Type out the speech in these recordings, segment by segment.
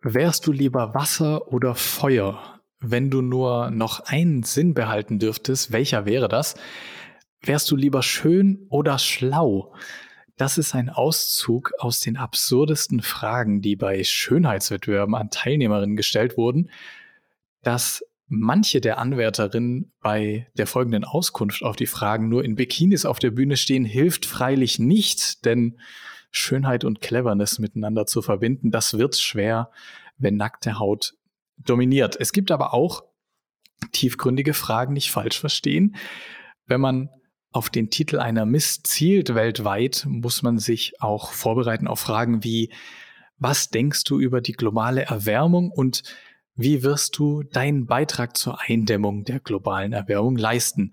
Wärst du lieber Wasser oder Feuer? Wenn du nur noch einen Sinn behalten dürftest, welcher wäre das? Wärst du lieber schön oder schlau? Das ist ein Auszug aus den absurdesten Fragen, die bei Schönheitswettbewerben an Teilnehmerinnen gestellt wurden. Dass manche der Anwärterinnen bei der folgenden Auskunft auf die Fragen nur in Bikinis auf der Bühne stehen, hilft freilich nicht, denn Schönheit und Cleverness miteinander zu verbinden, das wird schwer, wenn nackte Haut dominiert. Es gibt aber auch tiefgründige Fragen, nicht falsch verstehen. Wenn man auf den Titel einer Miss zielt weltweit, muss man sich auch vorbereiten auf Fragen wie, was denkst du über die globale Erwärmung und wie wirst du deinen Beitrag zur Eindämmung der globalen Erwärmung leisten?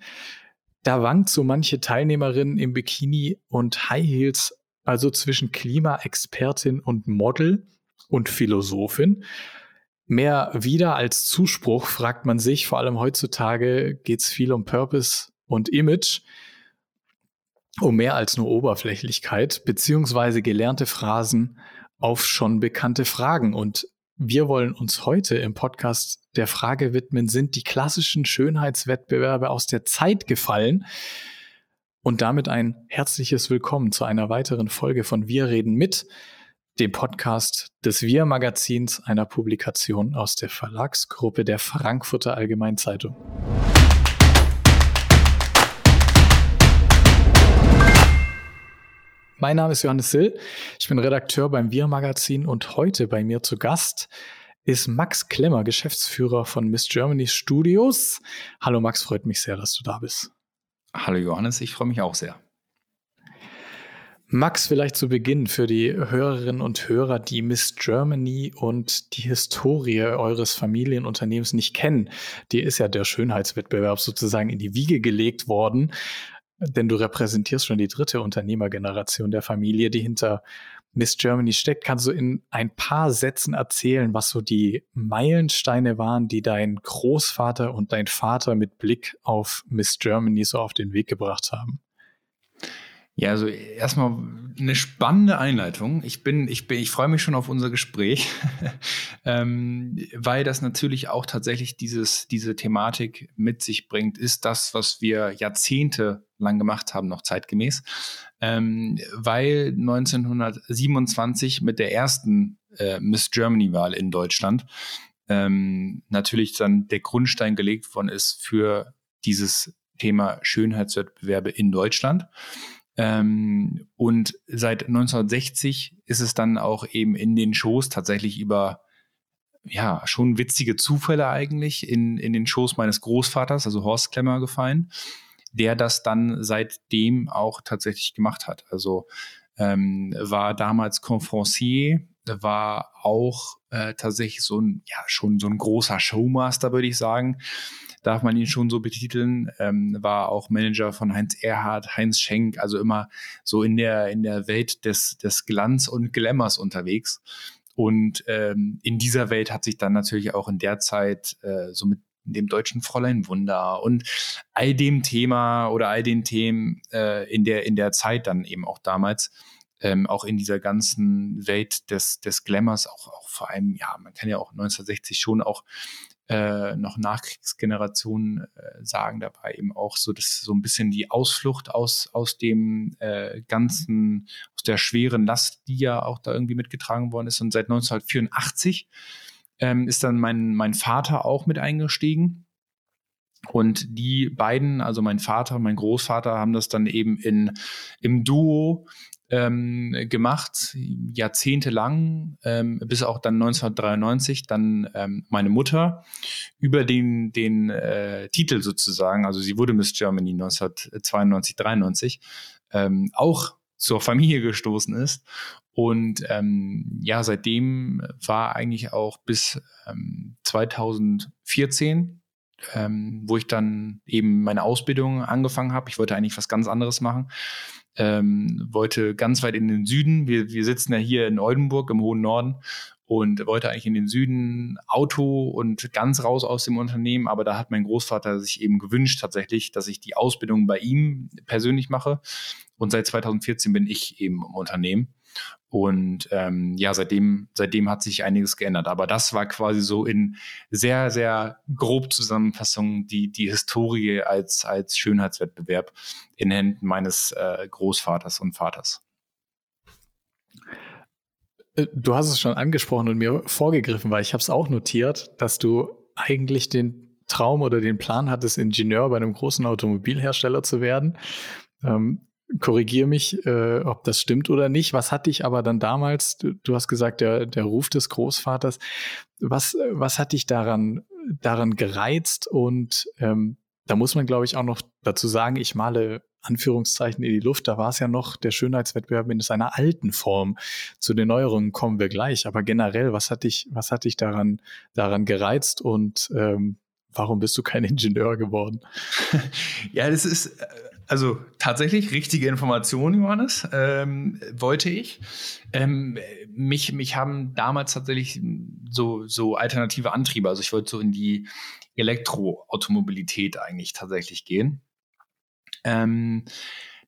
Da wankt so manche Teilnehmerin im Bikini und High Heels also zwischen Klimaexpertin und Model und Philosophin. Mehr wieder als Zuspruch fragt man sich, vor allem heutzutage geht es viel um Purpose und Image, um mehr als nur Oberflächlichkeit, beziehungsweise gelernte Phrasen auf schon bekannte Fragen. Und wir wollen uns heute im Podcast der Frage widmen, sind die klassischen Schönheitswettbewerbe aus der Zeit gefallen? Und damit ein herzliches Willkommen zu einer weiteren Folge von Wir reden mit, dem Podcast des Wir Magazins, einer Publikation aus der Verlagsgruppe der Frankfurter Allgemeinen Zeitung. Mein Name ist Johannes Sill, ich bin Redakteur beim Wir Magazin und heute bei mir zu Gast ist Max Klemmer, Geschäftsführer von Miss Germany Studios. Hallo Max, freut mich sehr, dass du da bist. Hallo Johannes, ich freue mich auch sehr. Max, vielleicht zu Beginn für die Hörerinnen und Hörer, die Miss Germany und die Historie eures Familienunternehmens nicht kennen. Dir ist ja der Schönheitswettbewerb sozusagen in die Wiege gelegt worden, denn du repräsentierst schon die dritte Unternehmergeneration der Familie, die hinter Miss Germany steckt. Kannst du in ein paar Sätzen erzählen, was so die Meilensteine waren, die dein Großvater und dein Vater mit Blick auf Miss Germany so auf den Weg gebracht haben? Ja, also erstmal eine spannende Einleitung. Ich bin, ich bin, ich freue mich schon auf unser Gespräch, ähm, weil das natürlich auch tatsächlich dieses, diese Thematik mit sich bringt, ist das, was wir Jahrzehnte lang gemacht haben, noch zeitgemäß. Ähm, weil 1927 mit der ersten äh, Miss Germany-Wahl in Deutschland ähm, natürlich dann der Grundstein gelegt worden ist für dieses Thema Schönheitswettbewerbe in Deutschland. Ähm, und seit 1960 ist es dann auch eben in den Shows tatsächlich über ja, schon witzige Zufälle eigentlich in, in den Shows meines Großvaters, also Horst Klemmer, gefallen, der das dann seitdem auch tatsächlich gemacht hat. Also ähm, war damals Conferencier, war auch äh, tatsächlich so ein, ja, schon so ein großer Showmaster, würde ich sagen darf man ihn schon so betiteln. Ähm, war auch Manager von Heinz Erhardt, Heinz Schenk, also immer so in der, in der Welt des, des Glanz und Glamours unterwegs. Und ähm, in dieser Welt hat sich dann natürlich auch in der Zeit äh, so mit dem deutschen Fräulein Wunder und all dem Thema oder all den Themen äh, in, der, in der Zeit dann eben auch damals, ähm, auch in dieser ganzen Welt des, des Glamours, auch, auch vor allem, ja, man kann ja auch 1960 schon auch äh, noch Nachkriegsgenerationen äh, sagen dabei eben auch so, dass so ein bisschen die Ausflucht aus, aus dem äh, ganzen, aus der schweren Last, die ja auch da irgendwie mitgetragen worden ist. Und seit 1984 ähm, ist dann mein, mein Vater auch mit eingestiegen. Und die beiden, also mein Vater und mein Großvater, haben das dann eben in, im Duo ähm, gemacht, jahrzehntelang, ähm, bis auch dann 1993 dann ähm, meine Mutter über den, den äh, Titel sozusagen, also sie wurde Miss Germany 1992, 93, ähm, auch zur Familie gestoßen ist. Und ähm, ja, seitdem war eigentlich auch bis ähm, 2014 ähm, wo ich dann eben meine Ausbildung angefangen habe. Ich wollte eigentlich was ganz anderes machen ähm, wollte ganz weit in den Süden. Wir, wir sitzen ja hier in Oldenburg im hohen Norden und wollte eigentlich in den Süden Auto und ganz raus aus dem Unternehmen. Aber da hat mein Großvater sich eben gewünscht tatsächlich, dass ich die Ausbildung bei ihm persönlich mache. Und seit 2014 bin ich eben im Unternehmen. Und ähm, ja, seitdem, seitdem hat sich einiges geändert. Aber das war quasi so in sehr, sehr grob Zusammenfassung die, die Historie als, als Schönheitswettbewerb in Händen meines äh, Großvaters und Vaters. Äh, du hast es schon angesprochen und mir vorgegriffen, weil ich habe es auch notiert, dass du eigentlich den Traum oder den Plan hattest, Ingenieur bei einem großen Automobilhersteller zu werden. Ähm, korrigier mich, äh, ob das stimmt oder nicht. Was hat dich aber dann damals, du, du hast gesagt, der, der Ruf des Großvaters, was, was hat dich daran, daran gereizt? Und ähm, da muss man, glaube ich, auch noch dazu sagen, ich male Anführungszeichen in die Luft. Da war es ja noch der Schönheitswettbewerb in seiner alten Form. Zu den neueren kommen wir gleich. Aber generell, was hat dich, was hat dich daran, daran gereizt und ähm, warum bist du kein Ingenieur geworden? Ja, das ist äh, also tatsächlich richtige Information, Johannes, ähm, wollte ich. Ähm, mich, mich haben damals tatsächlich so, so alternative Antriebe. Also ich wollte so in die Elektroautomobilität eigentlich tatsächlich gehen. Ähm,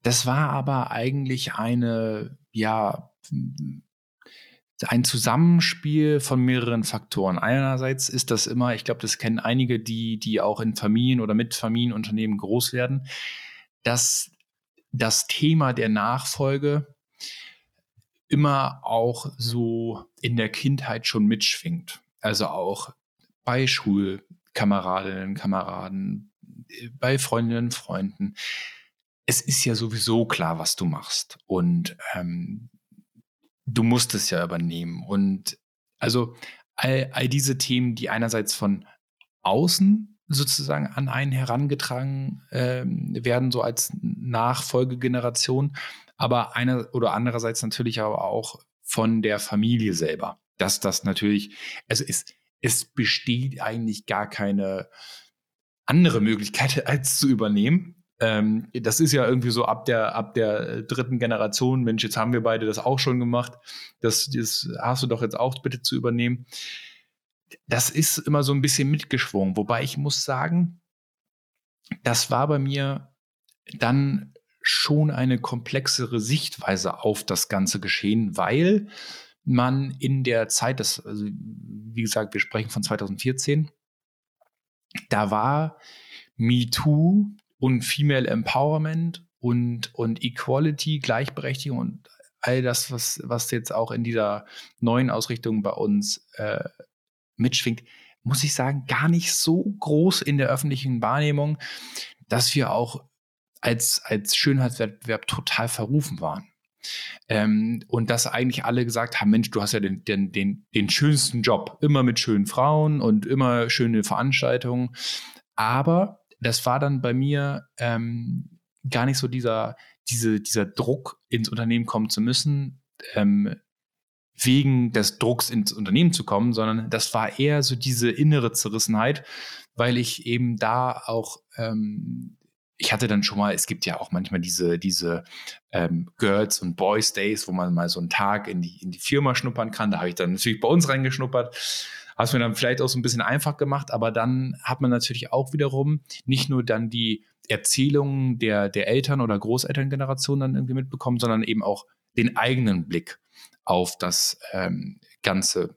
das war aber eigentlich eine, ja, ein Zusammenspiel von mehreren Faktoren. Einerseits ist das immer, ich glaube, das kennen einige, die, die auch in Familien oder mit Familienunternehmen groß werden dass das Thema der Nachfolge immer auch so in der Kindheit schon mitschwingt. Also auch bei Schulkameradinnen, Kameraden, bei Freundinnen, Freunden. Es ist ja sowieso klar, was du machst. Und ähm, du musst es ja übernehmen. Und also all, all diese Themen, die einerseits von außen sozusagen an einen herangetragen äh, werden, so als Nachfolgegeneration, aber einer oder andererseits natürlich aber auch von der Familie selber. Dass das natürlich, also es, es besteht eigentlich gar keine andere Möglichkeit, als zu übernehmen. Ähm, das ist ja irgendwie so ab der, ab der dritten Generation, Mensch, jetzt haben wir beide das auch schon gemacht. Das, das hast du doch jetzt auch bitte zu übernehmen das ist immer so ein bisschen mitgeschwungen. Wobei ich muss sagen, das war bei mir dann schon eine komplexere Sichtweise auf das ganze Geschehen, weil man in der Zeit, das, also wie gesagt, wir sprechen von 2014, da war MeToo und Female Empowerment und, und Equality, Gleichberechtigung und all das, was, was jetzt auch in dieser neuen Ausrichtung bei uns äh, mitschwingt, muss ich sagen, gar nicht so groß in der öffentlichen Wahrnehmung, dass wir auch als, als Schönheitswettbewerb total verrufen waren. Ähm, und dass eigentlich alle gesagt haben, Mensch, du hast ja den, den, den, den schönsten Job, immer mit schönen Frauen und immer schöne Veranstaltungen. Aber das war dann bei mir ähm, gar nicht so dieser, diese, dieser Druck, ins Unternehmen kommen zu müssen, ähm, wegen des Drucks ins Unternehmen zu kommen, sondern das war eher so diese innere Zerrissenheit, weil ich eben da auch, ähm, ich hatte dann schon mal, es gibt ja auch manchmal diese, diese ähm, Girls und Boys Days, wo man mal so einen Tag in die, in die Firma schnuppern kann. Da habe ich dann natürlich bei uns reingeschnuppert. Hast mir dann vielleicht auch so ein bisschen einfach gemacht, aber dann hat man natürlich auch wiederum nicht nur dann die Erzählungen der, der Eltern- oder Großelterngeneration dann irgendwie mitbekommen, sondern eben auch den eigenen Blick auf das ähm, Ganze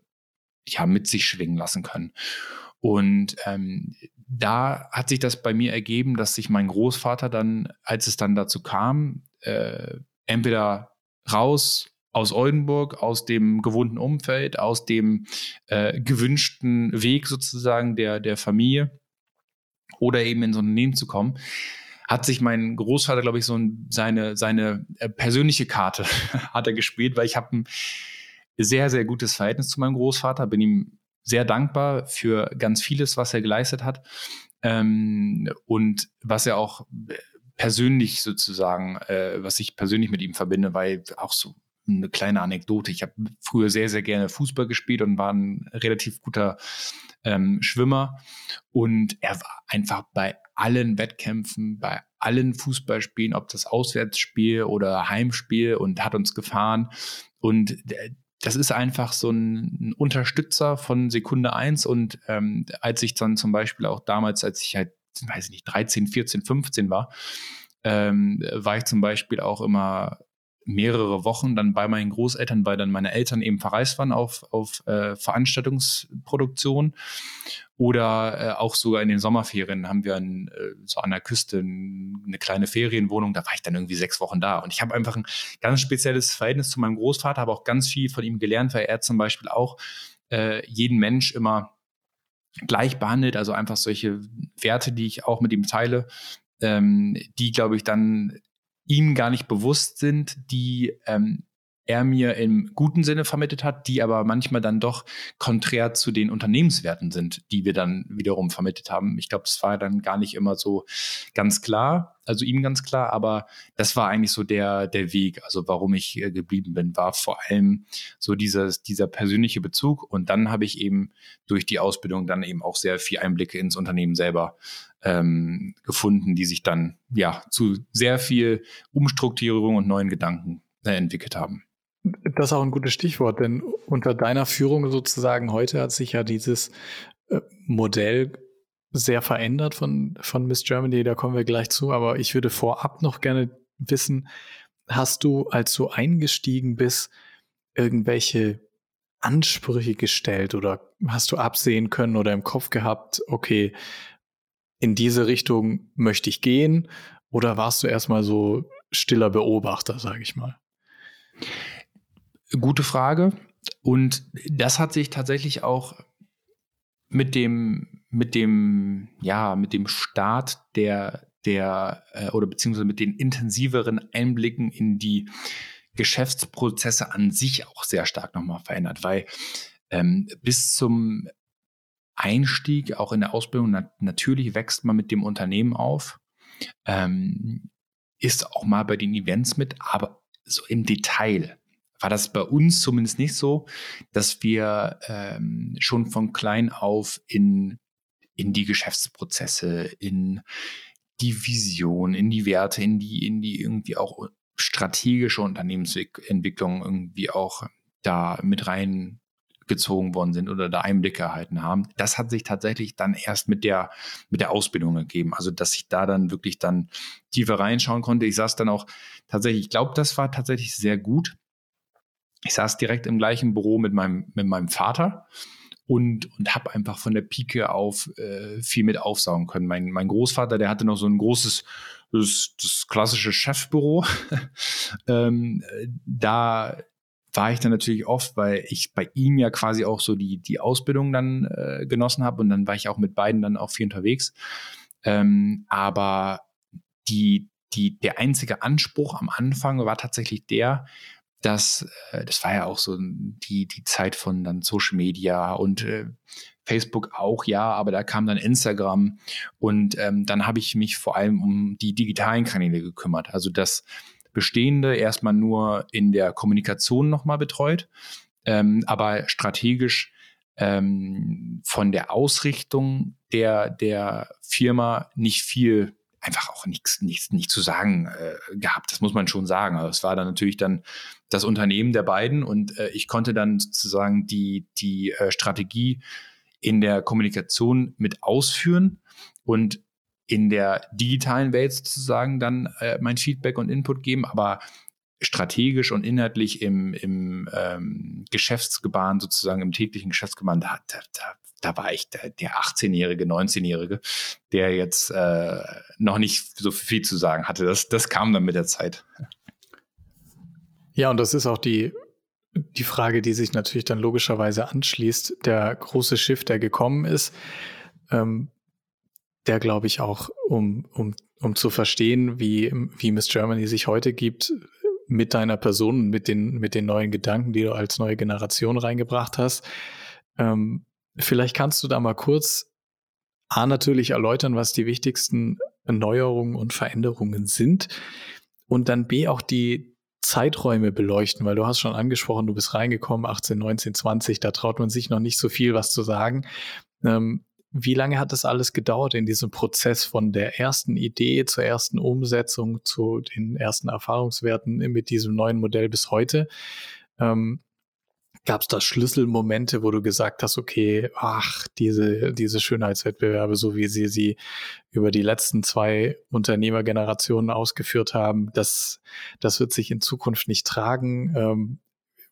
ja, mit sich schwingen lassen können. Und ähm, da hat sich das bei mir ergeben, dass sich mein Großvater dann, als es dann dazu kam, äh, entweder raus aus Oldenburg, aus dem gewohnten Umfeld, aus dem äh, gewünschten Weg sozusagen der, der Familie oder eben ins Unternehmen zu kommen, hat sich mein Großvater, glaube ich, so seine, seine äh, persönliche Karte hat er gespielt, weil ich habe ein sehr, sehr gutes Verhältnis zu meinem Großvater, bin ihm sehr dankbar für ganz vieles, was er geleistet hat ähm, und was er auch persönlich sozusagen, äh, was ich persönlich mit ihm verbinde, weil auch so eine kleine Anekdote. Ich habe früher sehr, sehr gerne Fußball gespielt und war ein relativ guter ähm, Schwimmer. Und er war einfach bei allen Wettkämpfen, bei allen Fußballspielen, ob das Auswärtsspiel oder Heimspiel und hat uns gefahren. Und das ist einfach so ein, Unterstützer von Sekunde eins. Und ähm, als ich dann zum Beispiel auch damals, als ich halt, weiß ich nicht, 13, 14, 15 war, ähm, war ich zum Beispiel auch immer mehrere Wochen dann bei meinen Großeltern, weil dann meine Eltern eben verreist waren auf, auf äh, Veranstaltungsproduktion. Oder äh, auch sogar in den Sommerferien haben wir an, äh, so an der Küste eine kleine Ferienwohnung. Da war ich dann irgendwie sechs Wochen da. Und ich habe einfach ein ganz spezielles Verhältnis zu meinem Großvater, habe auch ganz viel von ihm gelernt, weil er zum Beispiel auch äh, jeden Mensch immer gleich behandelt. Also einfach solche Werte, die ich auch mit ihm teile, ähm, die, glaube ich, dann ihm gar nicht bewusst sind, die ähm, er mir im guten Sinne vermittelt hat, die aber manchmal dann doch konträr zu den Unternehmenswerten sind, die wir dann wiederum vermittelt haben. Ich glaube, das war dann gar nicht immer so ganz klar, also ihm ganz klar, aber das war eigentlich so der, der Weg, also warum ich äh, geblieben bin, war vor allem so dieses, dieser persönliche Bezug und dann habe ich eben durch die Ausbildung dann eben auch sehr viel Einblicke ins Unternehmen selber ähm, gefunden, die sich dann ja zu sehr viel Umstrukturierung und neuen Gedanken äh, entwickelt haben. Das ist auch ein gutes Stichwort, denn unter deiner Führung sozusagen heute hat sich ja dieses äh, Modell sehr verändert von, von Miss Germany, da kommen wir gleich zu, aber ich würde vorab noch gerne wissen, hast du, als du eingestiegen bist, irgendwelche Ansprüche gestellt oder hast du absehen können oder im Kopf gehabt, okay, in diese Richtung möchte ich gehen oder warst du erstmal so stiller Beobachter, sage ich mal? Gute Frage. Und das hat sich tatsächlich auch mit dem, mit dem, ja, mit dem Start der, der, äh, oder beziehungsweise mit den intensiveren Einblicken in die Geschäftsprozesse an sich auch sehr stark nochmal verändert, weil ähm, bis zum Einstieg, auch in der Ausbildung, na natürlich wächst man mit dem Unternehmen auf, ähm, ist auch mal bei den Events mit, aber so im Detail war das bei uns zumindest nicht so, dass wir ähm, schon von klein auf in, in die Geschäftsprozesse, in die Vision, in die Werte, in die, in die irgendwie auch strategische Unternehmensentwicklung irgendwie auch da mit reingezogen worden sind oder da Einblicke erhalten haben. Das hat sich tatsächlich dann erst mit der, mit der Ausbildung gegeben. Also, dass ich da dann wirklich dann tiefer reinschauen konnte. Ich saß dann auch tatsächlich, ich glaube, das war tatsächlich sehr gut, ich saß direkt im gleichen Büro mit meinem, mit meinem Vater und, und habe einfach von der Pike auf äh, viel mit aufsaugen können. Mein, mein Großvater, der hatte noch so ein großes, das, das klassische Chefbüro. ähm, da war ich dann natürlich oft, weil ich bei ihm ja quasi auch so die, die Ausbildung dann äh, genossen habe und dann war ich auch mit beiden dann auch viel unterwegs. Ähm, aber die, die, der einzige Anspruch am Anfang war tatsächlich der, dass äh, das war ja auch so die, die Zeit von dann Social Media und äh, Facebook auch, ja, aber da kam dann Instagram und ähm, dann habe ich mich vor allem um die digitalen Kanäle gekümmert. Also das Bestehende erstmal nur in der Kommunikation nochmal betreut, ähm, aber strategisch ähm, von der Ausrichtung der, der Firma nicht viel einfach auch nichts, nichts, nicht zu sagen äh, gehabt. Das muss man schon sagen. Aber es war dann natürlich dann das Unternehmen der beiden und äh, ich konnte dann sozusagen die, die äh, Strategie in der Kommunikation mit ausführen und in der digitalen Welt sozusagen dann äh, mein Feedback und Input geben, aber strategisch und inhaltlich im, im ähm, Geschäftsgebaren, sozusagen im täglichen Geschäftsgebaren, da, da, da da war ich der, der 18-Jährige, 19-Jährige, der jetzt äh, noch nicht so viel zu sagen hatte. Das, das kam dann mit der Zeit. Ja, und das ist auch die, die Frage, die sich natürlich dann logischerweise anschließt. Der große Schiff, der gekommen ist, ähm, der glaube ich auch, um, um, um zu verstehen, wie, wie Miss Germany sich heute gibt, mit deiner Person, mit den, mit den neuen Gedanken, die du als neue Generation reingebracht hast, ähm, Vielleicht kannst du da mal kurz A natürlich erläutern, was die wichtigsten Neuerungen und Veränderungen sind und dann B auch die Zeiträume beleuchten, weil du hast schon angesprochen, du bist reingekommen, 18, 19, 20, da traut man sich noch nicht so viel was zu sagen. Ähm, wie lange hat das alles gedauert in diesem Prozess von der ersten Idee zur ersten Umsetzung zu den ersten Erfahrungswerten mit diesem neuen Modell bis heute? Ähm, Gab es da Schlüsselmomente, wo du gesagt hast, okay, ach, diese, diese Schönheitswettbewerbe, so wie sie sie über die letzten zwei Unternehmergenerationen ausgeführt haben, das, das wird sich in Zukunft nicht tragen. Ähm,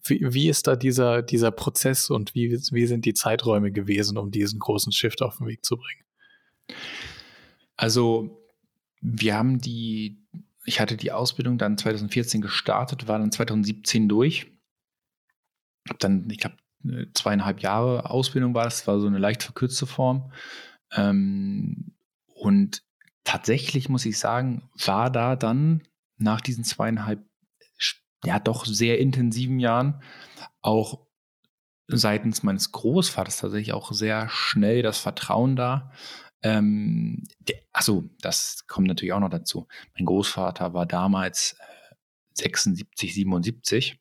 wie, wie ist da dieser, dieser Prozess und wie, wie sind die Zeiträume gewesen, um diesen großen Shift auf den Weg zu bringen? Also, wir haben die, ich hatte die Ausbildung dann 2014 gestartet, war dann 2017 durch dann, ich glaube, zweieinhalb Jahre Ausbildung war das, war so eine leicht verkürzte Form. Ähm, und tatsächlich muss ich sagen, war da dann nach diesen zweieinhalb, ja doch sehr intensiven Jahren auch seitens meines Großvaters tatsächlich auch sehr schnell das Vertrauen da. Ähm, achso, das kommt natürlich auch noch dazu. Mein Großvater war damals äh, 76, 77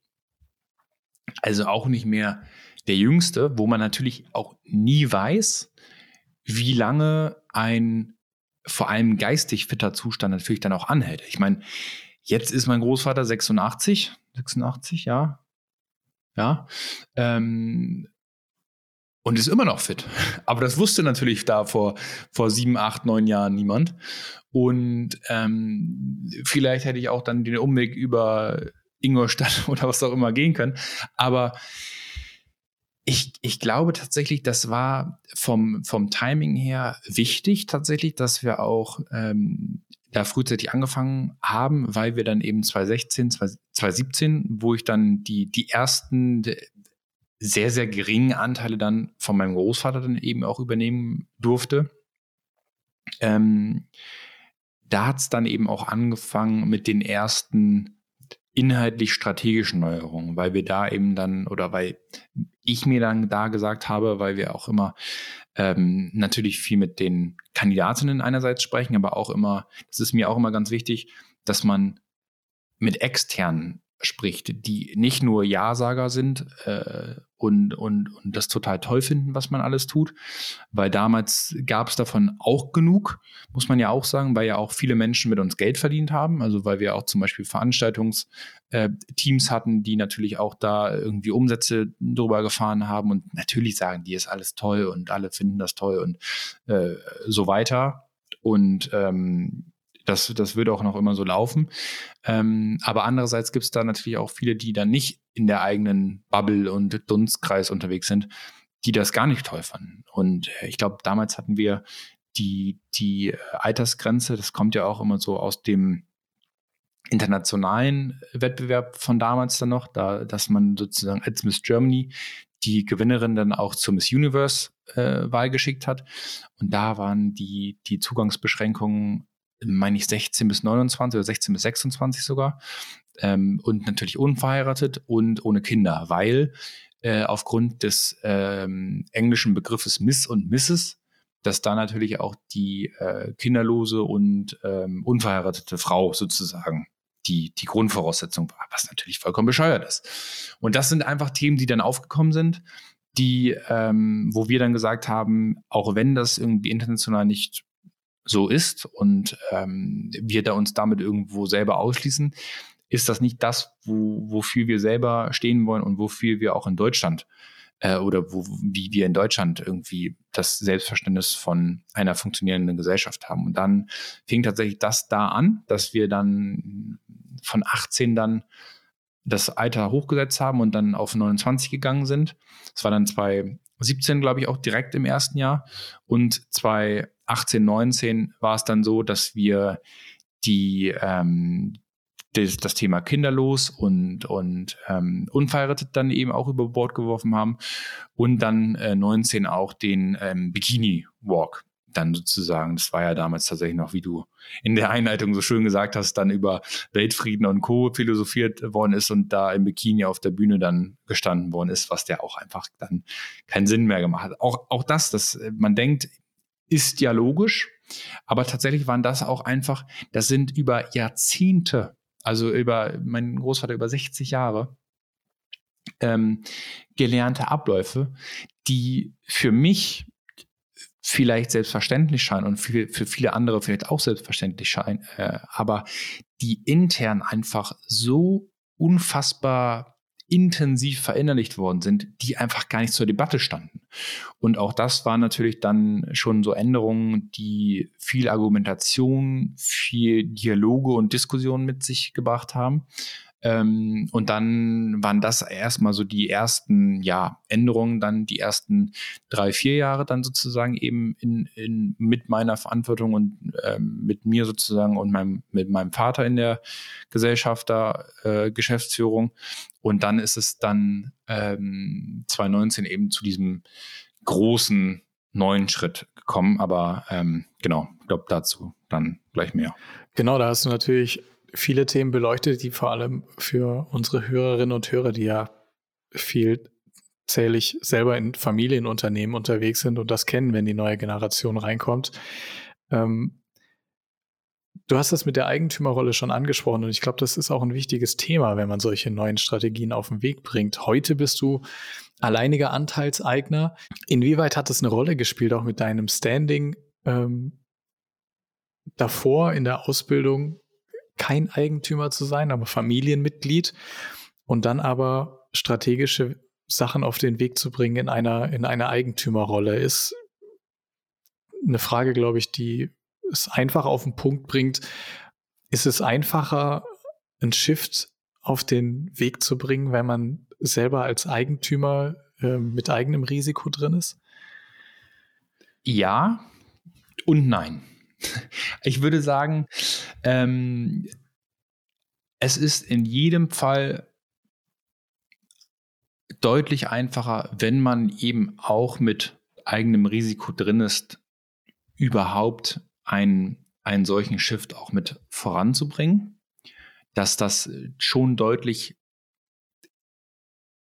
also auch nicht mehr der Jüngste, wo man natürlich auch nie weiß, wie lange ein vor allem geistig fitter Zustand natürlich dann auch anhält. Ich meine, jetzt ist mein Großvater 86, 86, ja, ja, ähm, und ist immer noch fit. Aber das wusste natürlich da vor, vor sieben, acht, neun Jahren niemand. Und ähm, vielleicht hätte ich auch dann den Umweg über Ingolstadt oder was auch immer gehen können. Aber ich, ich glaube tatsächlich, das war vom, vom Timing her wichtig tatsächlich, dass wir auch ähm, da frühzeitig angefangen haben, weil wir dann eben 2016, 2017, wo ich dann die, die ersten sehr, sehr geringen Anteile dann von meinem Großvater dann eben auch übernehmen durfte. Ähm, da hat es dann eben auch angefangen mit den ersten inhaltlich strategischen Neuerungen, weil wir da eben dann oder weil ich mir dann da gesagt habe, weil wir auch immer ähm, natürlich viel mit den Kandidatinnen einerseits sprechen, aber auch immer, das ist mir auch immer ganz wichtig, dass man mit externen spricht, die nicht nur Ja-Sager sind äh, und, und, und das total toll finden, was man alles tut, weil damals gab es davon auch genug, muss man ja auch sagen, weil ja auch viele Menschen mit uns Geld verdient haben, also weil wir auch zum Beispiel Veranstaltungsteams äh, hatten, die natürlich auch da irgendwie Umsätze drüber gefahren haben. Und natürlich sagen, die ist alles toll und alle finden das toll und äh, so weiter. Und ähm, das, das würde auch noch immer so laufen. Ähm, aber andererseits gibt es da natürlich auch viele, die dann nicht in der eigenen Bubble und Dunstkreis unterwegs sind, die das gar nicht toll fanden. Und äh, ich glaube, damals hatten wir die, die äh, Altersgrenze, das kommt ja auch immer so aus dem internationalen Wettbewerb von damals dann noch, da, dass man sozusagen als Miss Germany die Gewinnerin dann auch zur Miss Universe äh, Wahl geschickt hat. Und da waren die, die Zugangsbeschränkungen meine ich, 16 bis 29 oder 16 bis 26 sogar. Ähm, und natürlich unverheiratet und ohne Kinder, weil äh, aufgrund des ähm, englischen Begriffes Miss und Mrs., dass da natürlich auch die äh, kinderlose und ähm, unverheiratete Frau sozusagen die, die Grundvoraussetzung war, was natürlich vollkommen bescheuert ist. Und das sind einfach Themen, die dann aufgekommen sind, die, ähm, wo wir dann gesagt haben, auch wenn das irgendwie international nicht so ist und ähm, wir da uns damit irgendwo selber ausschließen, ist das nicht das, wo, wofür wir selber stehen wollen und wofür wir auch in Deutschland äh, oder wo, wie wir in Deutschland irgendwie das Selbstverständnis von einer funktionierenden Gesellschaft haben. Und dann fing tatsächlich das da an, dass wir dann von 18 dann das Alter hochgesetzt haben und dann auf 29 gegangen sind. Das war dann 2017, glaube ich, auch direkt im ersten Jahr. Und 2018, 19 war es dann so, dass wir die, ähm, das, das Thema kinderlos und, und ähm, unverheiratet dann eben auch über Bord geworfen haben. Und dann äh, 19 auch den ähm, Bikini Walk dann sozusagen, das war ja damals tatsächlich noch, wie du in der Einleitung so schön gesagt hast, dann über Weltfrieden und Co. philosophiert worden ist und da im Bikini auf der Bühne dann gestanden worden ist, was der auch einfach dann keinen Sinn mehr gemacht hat. Auch, auch das, dass man denkt, ist ja logisch, aber tatsächlich waren das auch einfach, das sind über Jahrzehnte, also über mein Großvater über 60 Jahre, ähm, gelernte Abläufe, die für mich vielleicht selbstverständlich scheinen und für, für viele andere vielleicht auch selbstverständlich scheinen, äh, aber die intern einfach so unfassbar intensiv verinnerlicht worden sind, die einfach gar nicht zur Debatte standen. Und auch das waren natürlich dann schon so Änderungen, die viel Argumentation, viel Dialoge und Diskussionen mit sich gebracht haben. Ähm, und dann waren das erstmal so die ersten ja, Änderungen, dann die ersten drei, vier Jahre dann sozusagen eben in, in, mit meiner Verantwortung und ähm, mit mir sozusagen und meinem, mit meinem Vater in der Gesellschaft da, äh, Geschäftsführung. Und dann ist es dann ähm, 2019 eben zu diesem großen neuen Schritt gekommen. Aber ähm, genau, ich glaube dazu dann gleich mehr. Genau, da hast du natürlich viele Themen beleuchtet, die vor allem für unsere Hörerinnen und Hörer, die ja vielzählig selber in Familienunternehmen unterwegs sind und das kennen, wenn die neue Generation reinkommt. Ähm, du hast das mit der Eigentümerrolle schon angesprochen und ich glaube, das ist auch ein wichtiges Thema, wenn man solche neuen Strategien auf den Weg bringt. Heute bist du alleiniger Anteilseigner. Inwieweit hat das eine Rolle gespielt, auch mit deinem Standing ähm, davor in der Ausbildung kein Eigentümer zu sein, aber Familienmitglied und dann aber strategische Sachen auf den Weg zu bringen in einer, in einer Eigentümerrolle ist eine Frage, glaube ich, die es einfach auf den Punkt bringt. Ist es einfacher, ein Shift auf den Weg zu bringen, wenn man selber als Eigentümer äh, mit eigenem Risiko drin ist? Ja und nein. Ich würde sagen, ähm, es ist in jedem Fall deutlich einfacher, wenn man eben auch mit eigenem Risiko drin ist, überhaupt einen, einen solchen Shift auch mit voranzubringen, dass das schon deutlich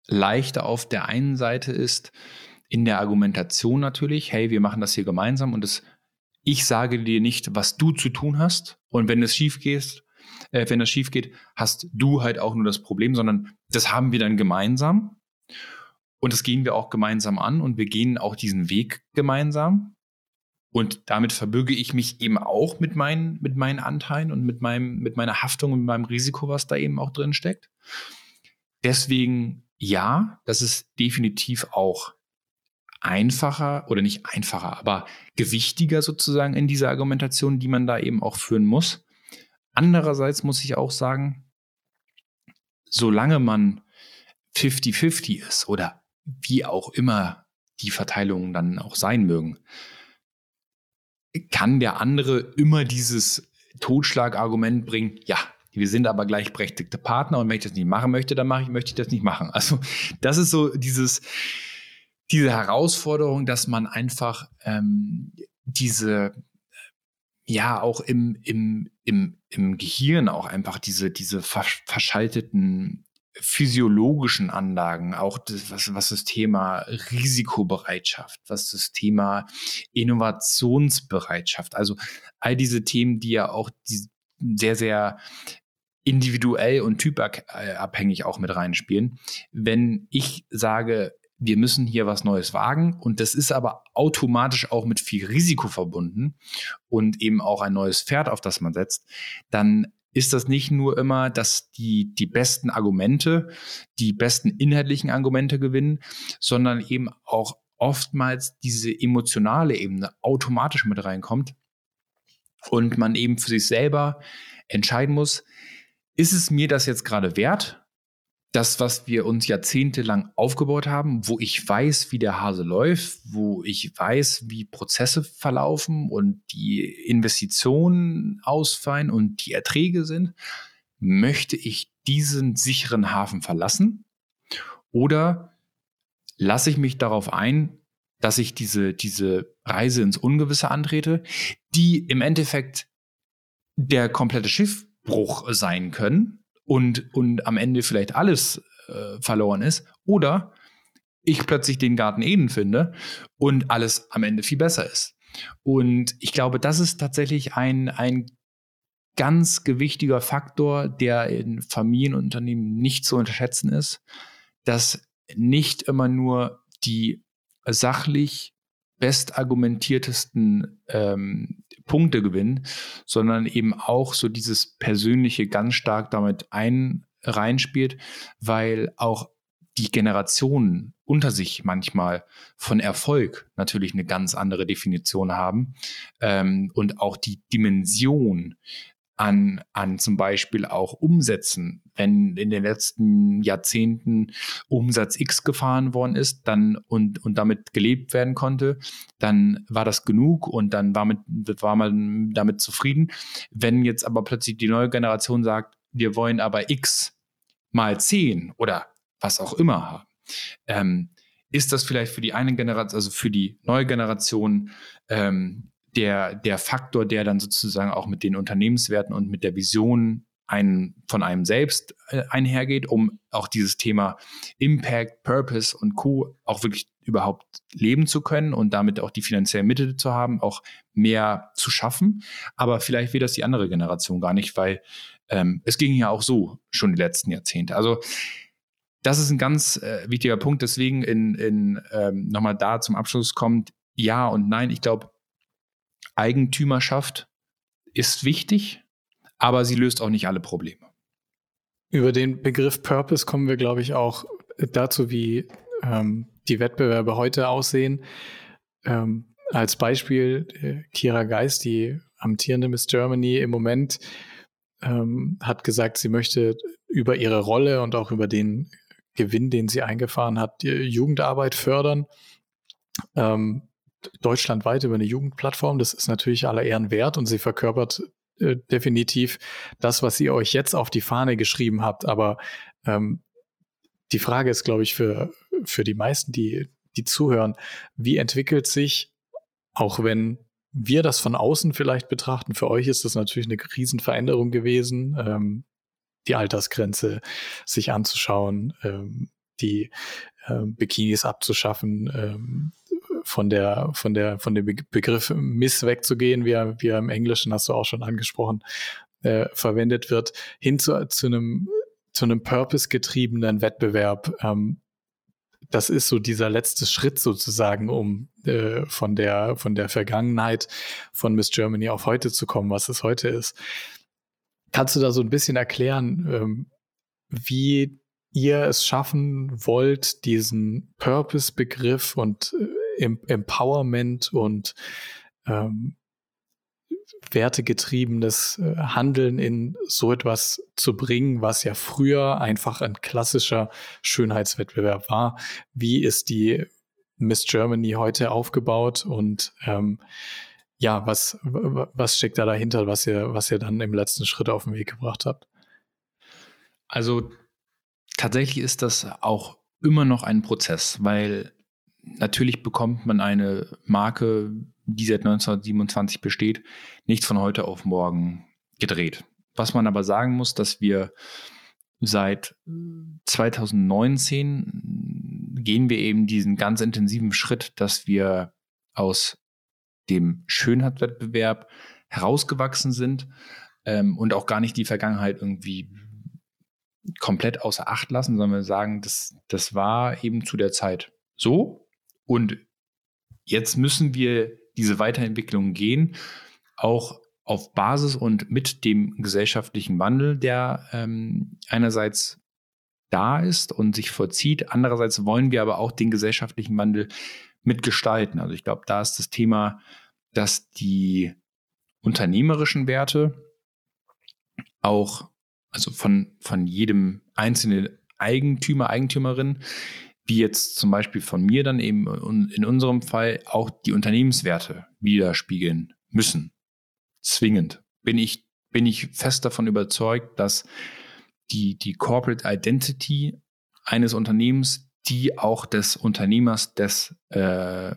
leichter auf der einen Seite ist, in der Argumentation natürlich, hey, wir machen das hier gemeinsam und es ich sage dir nicht, was du zu tun hast. Und wenn es schief geht, äh, wenn das schief geht, hast du halt auch nur das Problem, sondern das haben wir dann gemeinsam. Und das gehen wir auch gemeinsam an und wir gehen auch diesen Weg gemeinsam. Und damit verbürge ich mich eben auch mit meinen, mit meinen Anteilen und mit, meinem, mit meiner Haftung und meinem Risiko, was da eben auch drin steckt. Deswegen ja, das ist definitiv auch einfacher oder nicht einfacher, aber gewichtiger sozusagen in dieser Argumentation, die man da eben auch führen muss. Andererseits muss ich auch sagen, solange man 50-50 ist oder wie auch immer die Verteilungen dann auch sein mögen, kann der andere immer dieses Totschlagargument bringen, ja, wir sind aber gleichberechtigte Partner und wenn ich das nicht machen möchte, dann mache ich, möchte ich das nicht machen. Also das ist so dieses, diese Herausforderung, dass man einfach ähm, diese, ja, auch im, im, im, im Gehirn auch einfach diese, diese verschalteten physiologischen Anlagen, auch das, was, was das Thema Risikobereitschaft, was das Thema Innovationsbereitschaft, also all diese Themen, die ja auch die sehr, sehr individuell und typabhängig auch mit reinspielen. Wenn ich sage, wir müssen hier was Neues wagen und das ist aber automatisch auch mit viel Risiko verbunden und eben auch ein neues Pferd, auf das man setzt, dann ist das nicht nur immer, dass die, die besten Argumente, die besten inhaltlichen Argumente gewinnen, sondern eben auch oftmals diese emotionale Ebene automatisch mit reinkommt und man eben für sich selber entscheiden muss, ist es mir das jetzt gerade wert? Das, was wir uns jahrzehntelang aufgebaut haben, wo ich weiß, wie der Hase läuft, wo ich weiß, wie Prozesse verlaufen und die Investitionen ausfallen und die Erträge sind, möchte ich diesen sicheren Hafen verlassen? Oder lasse ich mich darauf ein, dass ich diese, diese Reise ins Ungewisse antrete, die im Endeffekt der komplette Schiffbruch sein können, und, und am Ende vielleicht alles äh, verloren ist. Oder ich plötzlich den Garten Eden finde und alles am Ende viel besser ist. Und ich glaube, das ist tatsächlich ein, ein ganz gewichtiger Faktor, der in Familienunternehmen nicht zu unterschätzen ist, dass nicht immer nur die sachlich bestargumentiertesten ähm, Punkte gewinnen, sondern eben auch so dieses Persönliche ganz stark damit ein reinspielt, weil auch die Generationen unter sich manchmal von Erfolg natürlich eine ganz andere Definition haben ähm, und auch die Dimension an, an zum Beispiel auch Umsätzen. Wenn in den letzten Jahrzehnten Umsatz X gefahren worden ist dann und, und damit gelebt werden konnte, dann war das genug und dann war, mit, war man damit zufrieden. Wenn jetzt aber plötzlich die neue Generation sagt, wir wollen aber X mal 10 oder was auch immer haben, ähm, ist das vielleicht für die eine Generation, also für die neue Generation ähm, der, der Faktor, der dann sozusagen auch mit den Unternehmenswerten und mit der Vision ein, von einem selbst äh, einhergeht, um auch dieses Thema Impact, Purpose und Co. auch wirklich überhaupt leben zu können und damit auch die finanziellen Mittel zu haben, auch mehr zu schaffen. Aber vielleicht will das die andere Generation gar nicht, weil ähm, es ging ja auch so schon die letzten Jahrzehnte. Also das ist ein ganz äh, wichtiger Punkt. Deswegen in, in ähm, nochmal da zum Abschluss kommt ja und nein. Ich glaube, Eigentümerschaft ist wichtig, aber sie löst auch nicht alle Probleme. Über den Begriff Purpose kommen wir, glaube ich, auch dazu, wie ähm, die Wettbewerbe heute aussehen. Ähm, als Beispiel äh, Kira Geist, die amtierende Miss Germany im Moment, ähm, hat gesagt, sie möchte über ihre Rolle und auch über den Gewinn, den sie eingefahren hat, Jugendarbeit fördern. Ähm, deutschlandweit über eine Jugendplattform. Das ist natürlich aller Ehren wert und sie verkörpert äh, definitiv das, was ihr euch jetzt auf die Fahne geschrieben habt. Aber ähm, die Frage ist, glaube ich, für, für die meisten, die, die zuhören, wie entwickelt sich, auch wenn wir das von außen vielleicht betrachten, für euch ist das natürlich eine Riesenveränderung gewesen, ähm, die Altersgrenze sich anzuschauen, ähm, die ähm, Bikinis abzuschaffen, ähm, von der, von der, von dem Begriff Miss wegzugehen, wie er, wie er im Englischen, hast du auch schon angesprochen, äh, verwendet wird, hin zu, zu einem, zu einem purpose-getriebenen Wettbewerb. Ähm, das ist so dieser letzte Schritt sozusagen, um äh, von der, von der Vergangenheit von Miss Germany auf heute zu kommen, was es heute ist. Kannst du da so ein bisschen erklären, ähm, wie ihr es schaffen wollt, diesen Purpose-Begriff und äh, Empowerment und ähm, wertegetriebenes äh, Handeln in so etwas zu bringen, was ja früher einfach ein klassischer Schönheitswettbewerb war. Wie ist die Miss Germany heute aufgebaut und ähm, ja, was, was steckt da dahinter, was ihr, was ihr dann im letzten Schritt auf den Weg gebracht habt? Also tatsächlich ist das auch immer noch ein Prozess, weil natürlich bekommt man eine Marke, die seit 1927 besteht, nicht von heute auf morgen gedreht. Was man aber sagen muss, dass wir seit 2019 gehen wir eben diesen ganz intensiven Schritt, dass wir aus dem Schönheitswettbewerb herausgewachsen sind ähm, und auch gar nicht die Vergangenheit irgendwie komplett außer Acht lassen, sondern wir sagen, das, das war eben zu der Zeit so und jetzt müssen wir diese Weiterentwicklung gehen, auch auf Basis und mit dem gesellschaftlichen Wandel, der ähm, einerseits da ist und sich vollzieht. Andererseits wollen wir aber auch den gesellschaftlichen Wandel mitgestalten. Also ich glaube, da ist das Thema, dass die unternehmerischen Werte auch, also von, von jedem einzelnen Eigentümer, Eigentümerin, wie jetzt zum Beispiel von mir dann eben in unserem Fall auch die Unternehmenswerte widerspiegeln müssen. Zwingend. Bin ich, bin ich fest davon überzeugt, dass die, die Corporate Identity eines Unternehmens die auch des Unternehmers des äh,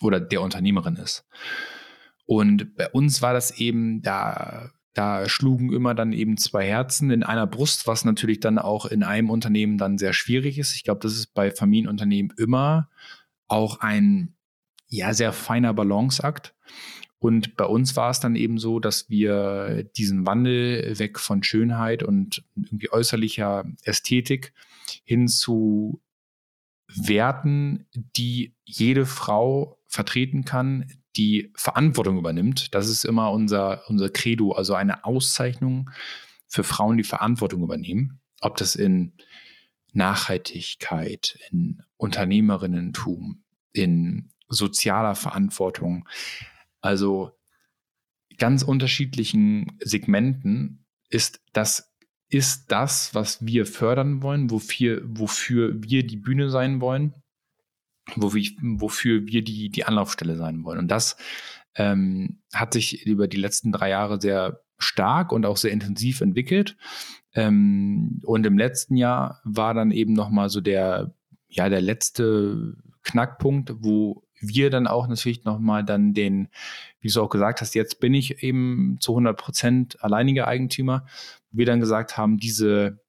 oder der Unternehmerin ist. Und bei uns war das eben, da da schlugen immer dann eben zwei Herzen in einer Brust, was natürlich dann auch in einem Unternehmen dann sehr schwierig ist. Ich glaube, das ist bei Familienunternehmen immer auch ein ja sehr feiner Balanceakt. Und bei uns war es dann eben so, dass wir diesen Wandel weg von Schönheit und irgendwie äußerlicher Ästhetik hin zu Werten, die jede Frau vertreten kann, die Verantwortung übernimmt. Das ist immer unser, unser Credo, also eine Auszeichnung für Frauen, die Verantwortung übernehmen. Ob das in Nachhaltigkeit, in Unternehmerinnentum, in sozialer Verantwortung. Also ganz unterschiedlichen Segmenten ist das ist das, was wir fördern wollen, wofür, wofür wir die Bühne sein wollen, wofür wir die, die Anlaufstelle sein wollen. Und das ähm, hat sich über die letzten drei Jahre sehr stark und auch sehr intensiv entwickelt. Ähm, und im letzten Jahr war dann eben nochmal so der, ja, der letzte Knackpunkt, wo wir dann auch natürlich nochmal dann den, wie du auch gesagt hast, jetzt bin ich eben zu 100 Prozent alleiniger Eigentümer, wir dann gesagt haben, diese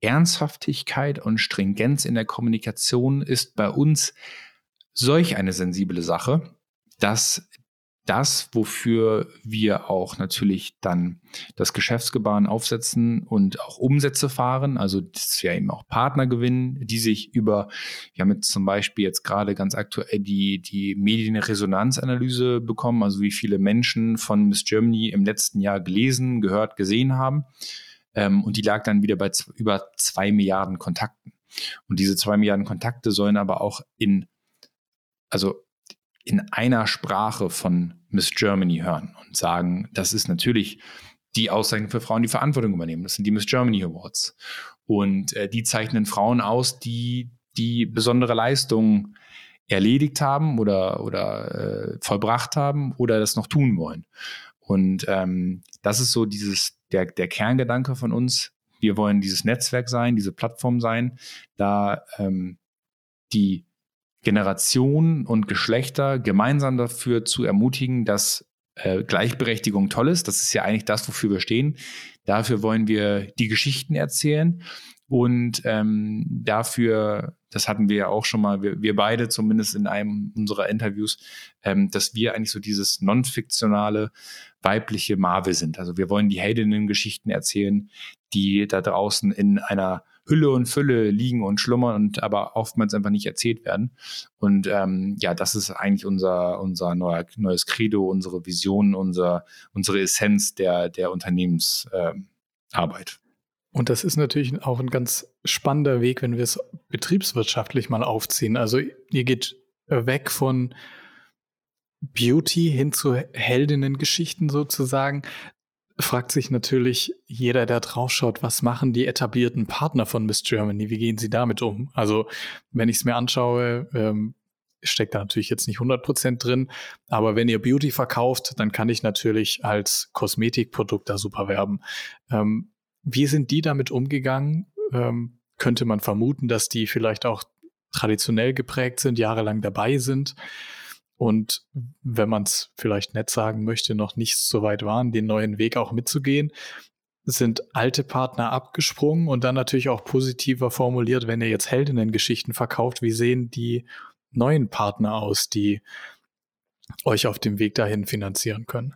Ernsthaftigkeit und Stringenz in der Kommunikation ist bei uns solch eine sensible Sache, dass das, wofür wir auch natürlich dann das Geschäftsgebaren aufsetzen und auch Umsätze fahren, also dass wir eben auch Partner gewinnen, die sich über, wir haben jetzt zum Beispiel jetzt gerade ganz aktuell die, die Medienresonanzanalyse bekommen, also wie viele Menschen von Miss Germany im letzten Jahr gelesen, gehört, gesehen haben. Ähm, und die lag dann wieder bei über zwei Milliarden Kontakten. Und diese zwei Milliarden Kontakte sollen aber auch in, also in einer Sprache von Miss Germany hören und sagen, das ist natürlich die Auszeichnung für Frauen, die Verantwortung übernehmen. Das sind die Miss Germany Awards. Und äh, die zeichnen Frauen aus, die die besondere Leistungen erledigt haben oder, oder äh, vollbracht haben oder das noch tun wollen. Und ähm, das ist so dieses, der, der Kerngedanke von uns. Wir wollen dieses Netzwerk sein, diese Plattform sein, da ähm, die Generationen und Geschlechter gemeinsam dafür zu ermutigen, dass äh, Gleichberechtigung toll ist. Das ist ja eigentlich das, wofür wir stehen. Dafür wollen wir die Geschichten erzählen und ähm, dafür, das hatten wir ja auch schon mal, wir, wir beide zumindest in einem unserer Interviews, ähm, dass wir eigentlich so dieses non-fiktionale weibliche Marvel sind. Also wir wollen die Heldinnen-Geschichten erzählen, die da draußen in einer Hülle und Fülle liegen und schlummern und aber oftmals einfach nicht erzählt werden. Und ähm, ja, das ist eigentlich unser, unser neuer, neues Credo, unsere Vision, unser, unsere Essenz der, der Unternehmensarbeit. Ähm, und das ist natürlich auch ein ganz spannender Weg, wenn wir es betriebswirtschaftlich mal aufziehen. Also ihr geht weg von Beauty hin zu Heldinnengeschichten sozusagen fragt sich natürlich jeder, der draufschaut, was machen die etablierten Partner von Miss Germany? Wie gehen sie damit um? Also, wenn ich es mir anschaue, ähm, steckt da natürlich jetzt nicht 100% drin, aber wenn ihr Beauty verkauft, dann kann ich natürlich als Kosmetikprodukt da super werben. Ähm, wie sind die damit umgegangen? Ähm, könnte man vermuten, dass die vielleicht auch traditionell geprägt sind, jahrelang dabei sind und wenn man es vielleicht nett sagen möchte, noch nicht so weit waren, den neuen Weg auch mitzugehen, sind alte Partner abgesprungen und dann natürlich auch positiver formuliert, wenn ihr jetzt Heldinnen-Geschichten verkauft, wie sehen die neuen Partner aus, die euch auf dem Weg dahin finanzieren können?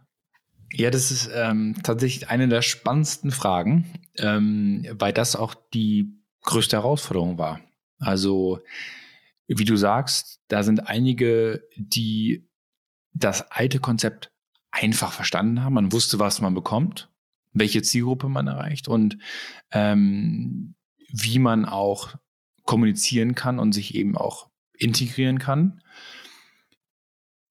Ja, das ist ähm, tatsächlich eine der spannendsten Fragen, ähm, weil das auch die größte Herausforderung war. Also wie du sagst, da sind einige, die das alte Konzept einfach verstanden haben. Man wusste, was man bekommt, welche Zielgruppe man erreicht und ähm, wie man auch kommunizieren kann und sich eben auch integrieren kann.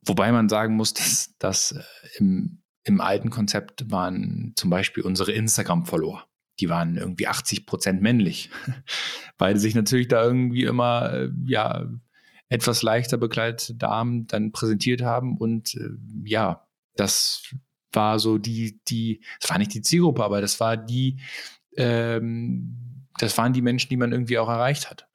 Wobei man sagen muss, dass das äh, im, im alten Konzept waren zum Beispiel unsere Instagram-Follower die waren irgendwie 80 Prozent männlich, weil sich natürlich da irgendwie immer, äh, ja, etwas leichter bekleidete Damen dann präsentiert haben und äh, ja, das war so die, die, das war nicht die Zielgruppe, aber das war die, ähm, das waren die Menschen, die man irgendwie auch erreicht hat.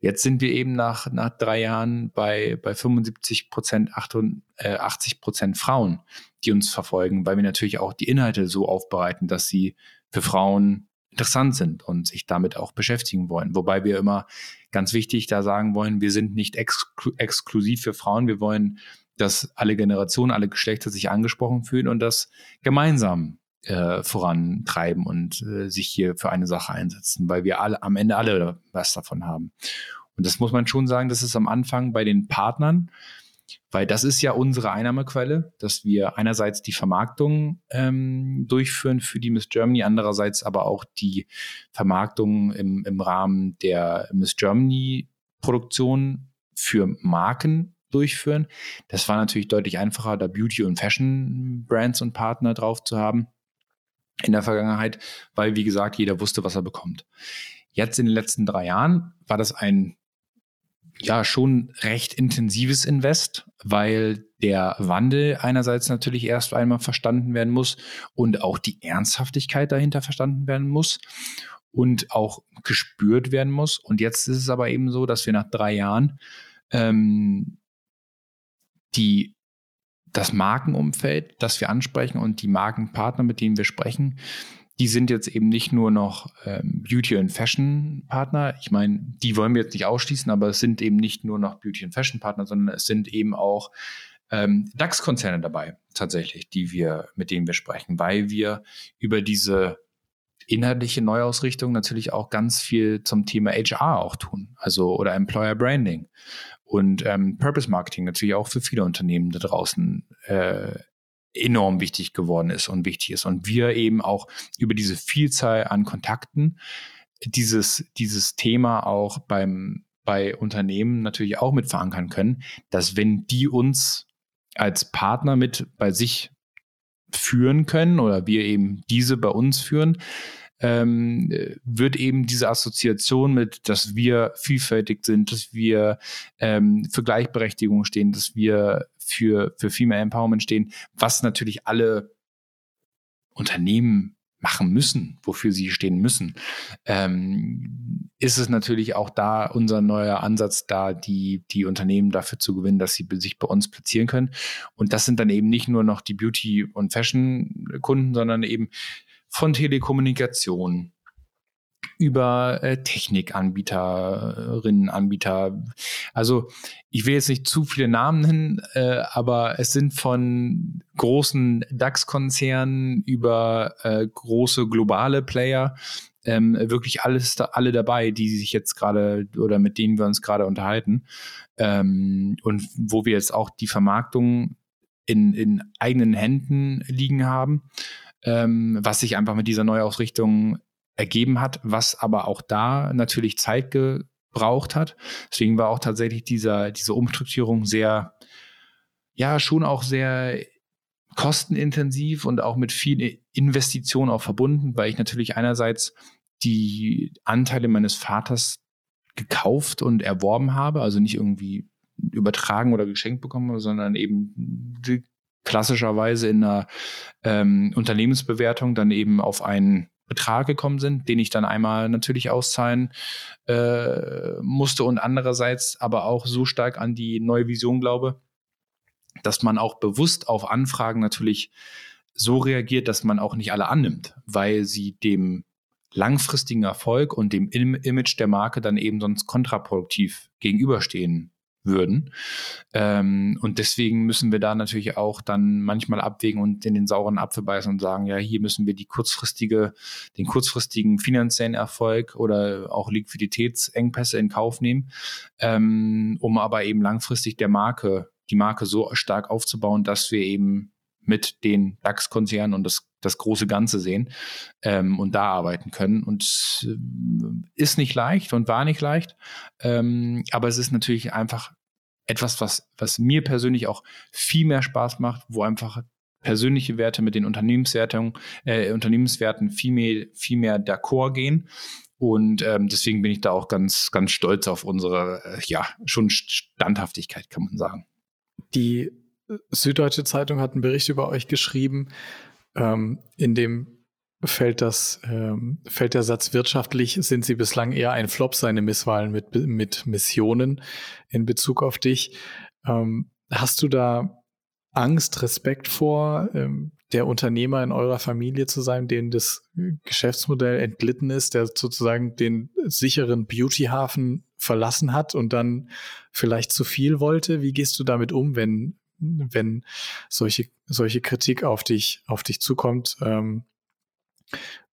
Jetzt sind wir eben nach, nach drei Jahren bei, bei 75 Prozent, 80 äh, Prozent Frauen, die uns verfolgen, weil wir natürlich auch die Inhalte so aufbereiten, dass sie für Frauen interessant sind und sich damit auch beschäftigen wollen. Wobei wir immer ganz wichtig da sagen wollen, wir sind nicht exklu exklusiv für Frauen. Wir wollen, dass alle Generationen, alle Geschlechter sich angesprochen fühlen und das gemeinsam äh, vorantreiben und äh, sich hier für eine Sache einsetzen, weil wir alle am Ende alle was davon haben. Und das muss man schon sagen, das ist am Anfang bei den Partnern Weil das ist ja unsere Einnahmequelle, dass wir einerseits die Vermarktung ähm, durchführen für die Miss Germany, andererseits aber auch die Vermarktung im, im Rahmen der Miss Germany Produktion für Marken durchführen. Das war natürlich deutlich einfacher, da Beauty- und Fashion-Brands und Partner drauf zu haben in der Vergangenheit, weil, wie gesagt, jeder wusste, was er bekommt. Jetzt in den letzten drei Jahren war das ein ja schon recht intensives Invest, weil der Wandel einerseits natürlich erst einmal verstanden werden muss und auch die Ernsthaftigkeit dahinter verstanden werden muss und auch gespürt werden muss. Und jetzt ist es aber eben so, dass wir nach drei Jahren ähm, die das Markenumfeld, das wir ansprechen und die Markenpartner, mit denen wir sprechen, die sind jetzt eben nicht nur noch ähm, Beauty- und Fashion-Partner. Ich meine, die wollen wir jetzt nicht ausschließen, aber es sind eben nicht nur noch Beauty- und Fashion-Partner, sondern es sind eben auch ähm, DAX-Konzerne dabei, tatsächlich, die wir, mit denen wir sprechen, weil wir über diese inhaltliche Neuausrichtung natürlich auch ganz viel zum Thema HR auch tun, also oder Employer Branding und ähm, Purpose Marketing natürlich auch für viele Unternehmen da draußen äh, enorm wichtig geworden ist und wichtig ist. Und wir eben auch über diese Vielzahl an Kontakten dieses, dieses Thema auch beim, bei Unternehmen natürlich auch mit verankern können, dass wenn die uns als Partner mit bei sich führen können oder wir eben diese bei uns führen, ähm, wird eben diese Assoziation mit, dass wir vielfältig sind, dass wir ähm, für Gleichberechtigung stehen, dass wir für, für Female Empowerment stehen, was natürlich alle Unternehmen machen müssen, wofür sie stehen müssen, ähm, ist es natürlich auch da unser neuer Ansatz, da die, die Unternehmen dafür zu gewinnen, dass sie sich bei uns platzieren können. Und das sind dann eben nicht nur noch die Beauty- und Fashion-Kunden, sondern eben von Telekommunikation über äh, Technikanbieterinnen, Anbieter. Also ich will jetzt nicht zu viele Namen nennen, äh, aber es sind von großen DAX-Konzernen über äh, große globale Player ähm, wirklich alles da, alle dabei, die sich jetzt gerade oder mit denen wir uns gerade unterhalten ähm, und wo wir jetzt auch die Vermarktung in, in eigenen Händen liegen haben ähm, was sich einfach mit dieser Neuausrichtung ergeben hat, was aber auch da natürlich Zeit gebraucht hat. Deswegen war auch tatsächlich dieser, diese Umstrukturierung sehr, ja, schon auch sehr kostenintensiv und auch mit viel Investition auch verbunden, weil ich natürlich einerseits die Anteile meines Vaters gekauft und erworben habe, also nicht irgendwie übertragen oder geschenkt bekommen, sondern eben klassischerweise in einer ähm, Unternehmensbewertung dann eben auf einen Betrag gekommen sind, den ich dann einmal natürlich auszahlen äh, musste und andererseits aber auch so stark an die neue Vision glaube, dass man auch bewusst auf Anfragen natürlich so reagiert, dass man auch nicht alle annimmt, weil sie dem langfristigen Erfolg und dem Image der Marke dann eben sonst kontraproduktiv gegenüberstehen würden. Ähm, und deswegen müssen wir da natürlich auch dann manchmal abwägen und in den sauren Apfel beißen und sagen, ja, hier müssen wir die kurzfristige, den kurzfristigen finanziellen Erfolg oder auch Liquiditätsengpässe in Kauf nehmen, ähm, um aber eben langfristig der Marke, die Marke so stark aufzubauen, dass wir eben mit den DAX-Konzernen und das, das große Ganze sehen ähm, und da arbeiten können. Und äh, ist nicht leicht und war nicht leicht, ähm, aber es ist natürlich einfach etwas, was, was mir persönlich auch viel mehr Spaß macht, wo einfach persönliche Werte mit den Unternehmenswertungen, äh, Unternehmenswerten viel mehr, viel mehr d'accord gehen. Und ähm, deswegen bin ich da auch ganz, ganz stolz auf unsere, äh, ja, schon Standhaftigkeit, kann man sagen. Die Süddeutsche Zeitung hat einen Bericht über euch geschrieben, ähm, in dem fällt das, ähm, fällt der Satz wirtschaftlich sind sie bislang eher ein Flop, seine Misswahlen mit, mit Missionen in Bezug auf dich. Ähm, hast du da Angst, Respekt vor, ähm, der Unternehmer in eurer Familie zu sein, dem das Geschäftsmodell entglitten ist, der sozusagen den sicheren Beautyhafen verlassen hat und dann vielleicht zu viel wollte? Wie gehst du damit um, wenn wenn solche, solche Kritik auf dich, auf dich zukommt? Ähm,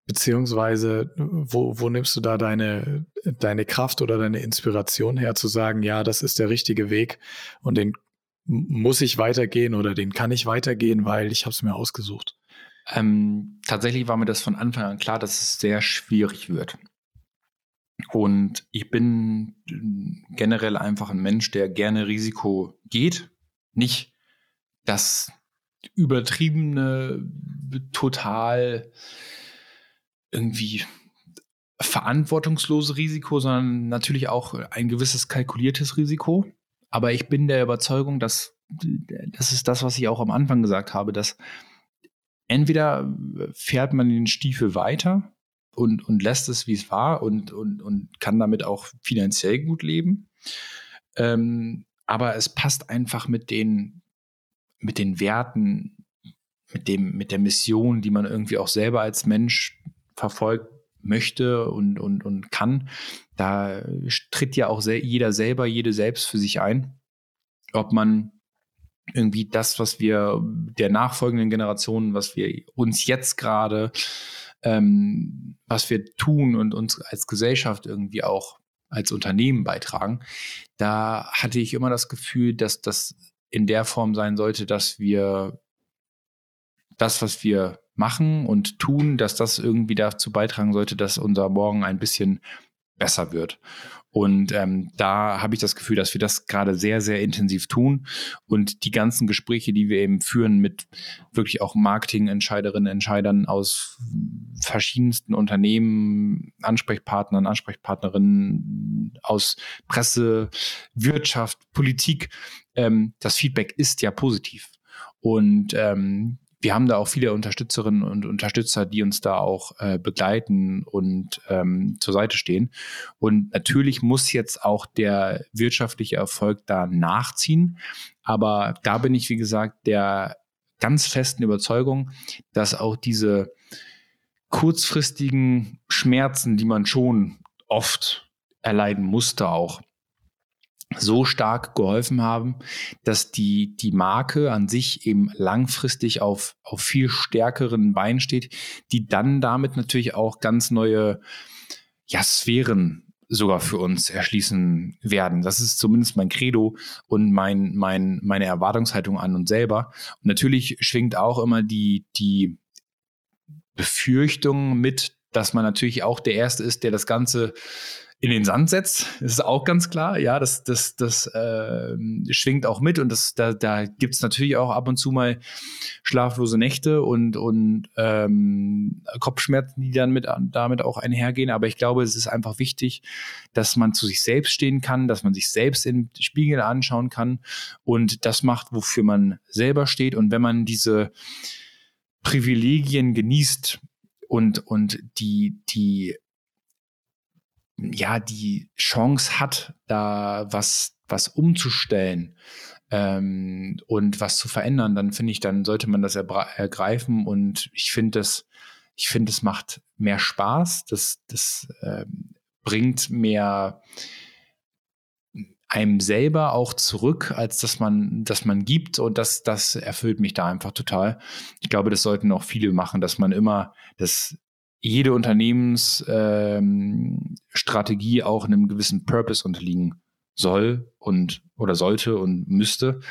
beziehungsweise, wo, wo nimmst du da deine, deine Kraft oder deine Inspiration her, zu sagen, ja, das ist der richtige Weg und den, muss ich weitergehen oder den kann ich weitergehen, weil ich habe es mir ausgesucht? Ähm, tatsächlich war mir das von Anfang an klar, dass es sehr schwierig wird. Und ich bin generell einfach ein Mensch, der gerne Risiko geht. Nicht das übertriebene, total irgendwie verantwortungslose Risiko, sondern natürlich auch ein gewisses kalkuliertes Risiko. Aber ich bin der Überzeugung, dass das ist das, was ich auch am Anfang gesagt habe, dass entweder fährt man den Stiefel weiter und, und lässt es, wie es war und, und, und kann damit auch finanziell gut leben. Ähm, aber es passt einfach mit den, mit den Werten, mit, dem, mit der Mission, die man irgendwie auch selber als Mensch verfolgt möchte und, und, und kann. Da tritt ja auch jeder selber, jede selbst für sich ein. Ob man irgendwie das, was wir der nachfolgenden Generation, was wir uns jetzt gerade, ähm, was wir tun und uns als Gesellschaft irgendwie auch als Unternehmen beitragen, da hatte ich immer das Gefühl, dass das in der Form sein sollte, dass wir das, was wir machen und tun, dass das irgendwie dazu beitragen sollte, dass unser Morgen ein bisschen besser wird. Und ähm, da habe ich das Gefühl, dass wir das gerade sehr, sehr intensiv tun. Und die ganzen Gespräche, die wir eben führen mit wirklich auch Marketingentscheiderinnen, Entscheidern aus verschiedensten Unternehmen, Ansprechpartnern, Ansprechpartnerinnen aus Presse, Wirtschaft, Politik, ähm, das Feedback ist ja positiv. Und ähm, wir haben da auch viele Unterstützerinnen und Unterstützer, die uns da auch äh, begleiten und ähm, zur Seite stehen. Und natürlich muss jetzt auch der wirtschaftliche Erfolg da nachziehen. Aber da bin ich, wie gesagt, der ganz festen Überzeugung, dass auch diese kurzfristigen Schmerzen, die man schon oft erleiden musste, auch so stark geholfen haben, dass die, die Marke an sich eben langfristig auf, auf viel stärkeren Beinen steht, die dann damit natürlich auch ganz neue ja, Sphären sogar für uns erschließen werden. Das ist zumindest mein Credo und mein, mein, meine Erwartungshaltung an uns selber. Und natürlich schwingt auch immer die, die Befürchtung mit, dass man natürlich auch der Erste ist, der das Ganze in den Sand setzt. Ist auch ganz klar. Ja, das, das, das äh, schwingt auch mit und das, da, da gibt es natürlich auch ab und zu mal schlaflose Nächte und, und ähm, Kopfschmerzen, die dann mit, damit auch einhergehen. Aber ich glaube, es ist einfach wichtig, dass man zu sich selbst stehen kann, dass man sich selbst im Spiegel anschauen kann und das macht, wofür man selber steht. Und wenn man diese Privilegien genießt und, und die, die ja die Chance hat, da was, was umzustellen ähm, und was zu verändern, dann finde ich, dann sollte man das ergreifen. Und ich finde das, ich finde, es macht mehr Spaß, das, das ähm, bringt mehr einem selber auch zurück, als dass man, dass man gibt. Und das, das erfüllt mich da einfach total. Ich glaube, das sollten auch viele machen, dass man immer das jede Unternehmensstrategie ähm, auch einem gewissen Purpose unterliegen soll und oder sollte und müsste.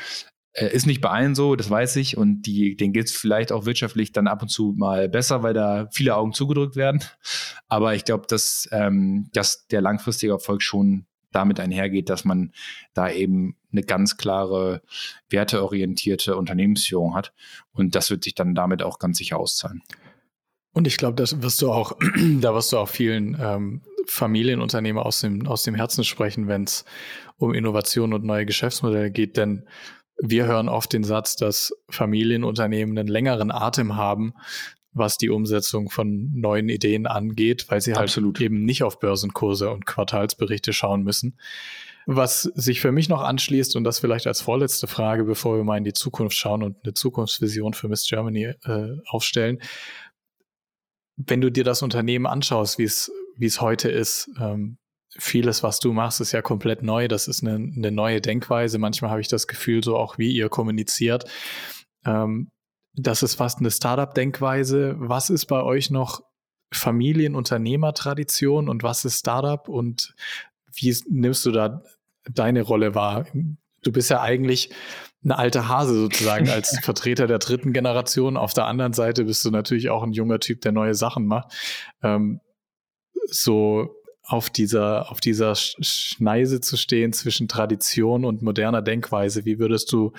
Äh, ist nicht bei allen so, das weiß ich. Und die, den geht es vielleicht auch wirtschaftlich dann ab und zu mal besser, weil da viele Augen zugedrückt werden. Aber ich glaube, dass, ähm, dass der langfristige Erfolg schon damit einhergeht, dass man da eben eine ganz klare, werteorientierte Unternehmensführung hat. Und das wird sich dann damit auch ganz sicher auszahlen. Und ich glaube, das wirst du auch, da wirst du auch vielen ähm, Familienunternehmer aus dem, aus dem Herzen sprechen, wenn es um Innovation und neue Geschäftsmodelle geht. Denn wir hören oft den Satz, dass Familienunternehmen einen längeren Atem haben, was die Umsetzung von neuen Ideen angeht, weil sie halt Absolut. eben nicht auf Börsenkurse und Quartalsberichte schauen müssen. Was sich für mich noch anschließt, und das vielleicht als vorletzte Frage, bevor wir mal in die Zukunft schauen und eine Zukunftsvision für Miss Germany äh, aufstellen, wenn du dir das Unternehmen anschaust, wie es, wie es heute ist, ähm, vieles, was du machst, ist ja komplett neu. Das ist eine, eine neue Denkweise. Manchmal habe ich das Gefühl, so auch wie ihr kommuniziert. Ähm, das ist fast eine Startup-Denkweise. Was ist bei euch noch Familienunternehmertradition und was ist Startup und wie nimmst du da deine Rolle wahr? Du bist ja eigentlich eine alte Hase sozusagen als Vertreter der dritten Generation. Auf der anderen Seite bist du natürlich auch ein junger Typ, der neue Sachen macht. Ähm, so auf dieser, auf dieser Schneise zu stehen zwischen Tradition und moderner Denkweise. Wie würdest du,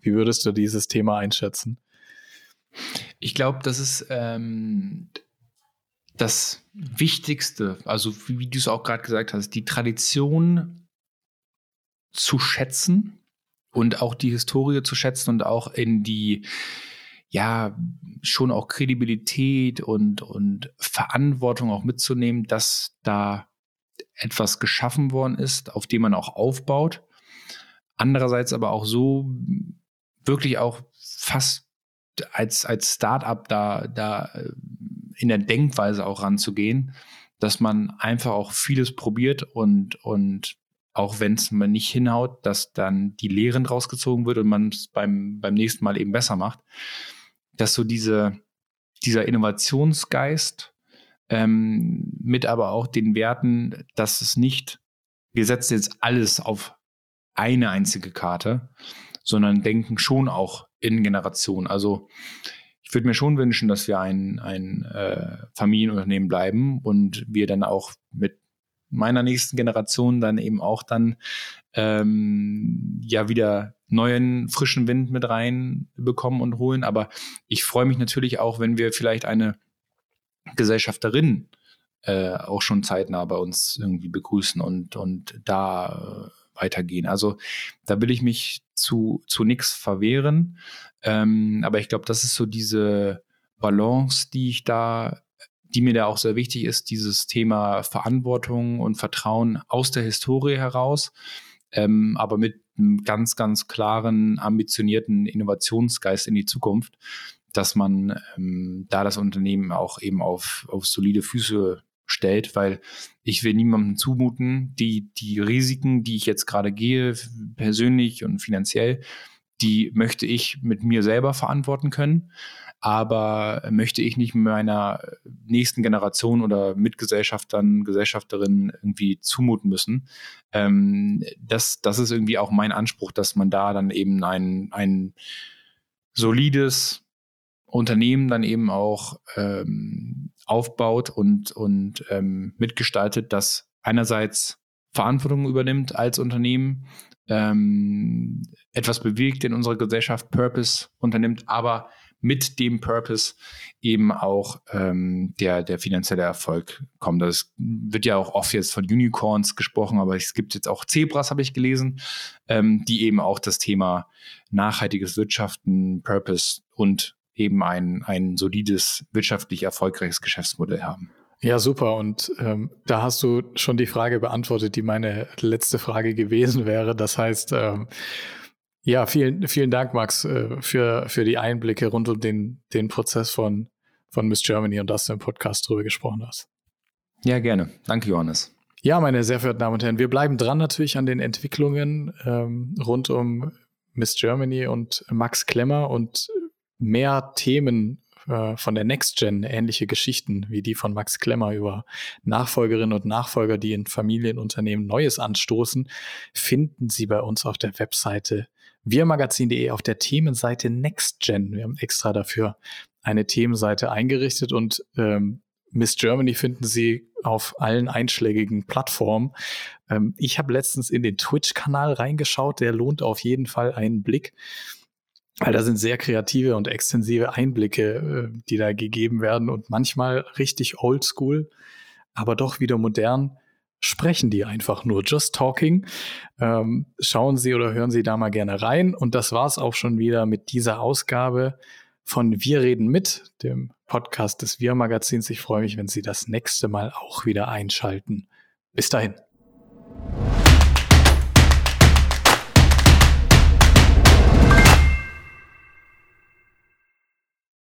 wie würdest du dieses Thema einschätzen? Ich glaube, das ist ähm, das Wichtigste, also wie, wie du es auch gerade gesagt hast, die Tradition zu schätzen und auch die Historie zu schätzen und auch in die ja schon auch Kredibilität und, und Verantwortung auch mitzunehmen, dass da etwas geschaffen worden ist, auf dem man auch aufbaut. Andererseits aber auch so wirklich auch fast als, als Startup da, da äh, in der Denkweise auch ranzugehen, dass man einfach auch vieles probiert und, und auch wenn es mal nicht hinhaut, dass dann die Lehren rausgezogen wird und man es beim, beim nächsten Mal eben besser macht dass so diese, dieser Innovationsgeist ähm, mit aber auch den Werten, dass es nicht, wir setzen jetzt alles auf eine einzige Karte, sondern denken schon auch in Generationen. Also ich würde mir schon wünschen, dass wir ein, ein äh, Familienunternehmen bleiben und wir dann auch mit meiner nächsten Generation dann eben auch dann ähm, ja wieder neuen frischen Wind mit rein bekommen und holen. Aber ich freue mich natürlich auch, wenn wir vielleicht eine Gesellschafterin äh, auch schon zeitnah bei uns irgendwie begrüßen und, und da äh, weitergehen. Also da will ich mich zu, zu nichts verwehren. Ähm, aber ich glaube, das ist so diese Balance, die ich da, die mir da auch sehr wichtig ist, dieses Thema Verantwortung und Vertrauen aus der Historie heraus, ähm, aber mit einem ganz, ganz klaren, ambitionierten Innovationsgeist in die Zukunft, dass man ähm, da das Unternehmen auch eben auf, auf solide Füße stellt, weil ich will niemandem zumuten, die, die Risiken, die ich jetzt gerade gehe, persönlich und finanziell, die möchte ich mit mir selber verantworten können aber möchte ich nicht meiner nächsten Generation oder Mitgesellschaftern, Gesellschafterinnen irgendwie zumuten müssen. Ähm, das, das ist irgendwie auch mein Anspruch, dass man da dann eben ein, ein solides Unternehmen dann eben auch ähm, aufbaut und, und ähm, mitgestaltet, das einerseits Verantwortung übernimmt als Unternehmen, ähm, etwas bewegt in unserer Gesellschaft, Purpose unternimmt, aber mit dem Purpose eben auch ähm, der, der finanzielle Erfolg kommt. Das wird ja auch oft jetzt von Unicorns gesprochen, aber es gibt jetzt auch Zebras, habe ich gelesen, ähm, die eben auch das Thema nachhaltiges Wirtschaften, Purpose und eben ein, ein solides, wirtschaftlich erfolgreiches Geschäftsmodell haben. Ja, super. Und ähm, da hast du schon die Frage beantwortet, die meine letzte Frage gewesen wäre. Das heißt, ähm, ja, vielen, vielen Dank, Max, äh, für, für die Einblicke rund um den, den Prozess von, von Miss Germany und dass du im Podcast drüber gesprochen hast. Ja, gerne. Danke, Johannes. Ja, meine sehr verehrten Damen und Herren, wir bleiben dran natürlich an den Entwicklungen ähm, rund um Miss Germany und Max Klemmer und mehr Themen äh, von der Next Gen, ähnliche Geschichten wie die von Max Klemmer über Nachfolgerinnen und Nachfolger, die in Familienunternehmen Neues anstoßen, finden Sie bei uns auf der Webseite wirmagazin.de auf der Themenseite NextGen. Wir haben extra dafür eine Themenseite eingerichtet und ähm, Miss Germany finden Sie auf allen einschlägigen Plattformen. Ähm, ich habe letztens in den Twitch-Kanal reingeschaut, der lohnt auf jeden Fall einen Blick, weil da sind sehr kreative und extensive Einblicke, äh, die da gegeben werden und manchmal richtig oldschool, aber doch wieder modern sprechen die einfach nur. Just Talking. Ähm, schauen Sie oder hören Sie da mal gerne rein. Und das war's auch schon wieder mit dieser Ausgabe von Wir reden mit, dem Podcast des Wir Magazins. Ich freue mich, wenn Sie das nächste Mal auch wieder einschalten. Bis dahin.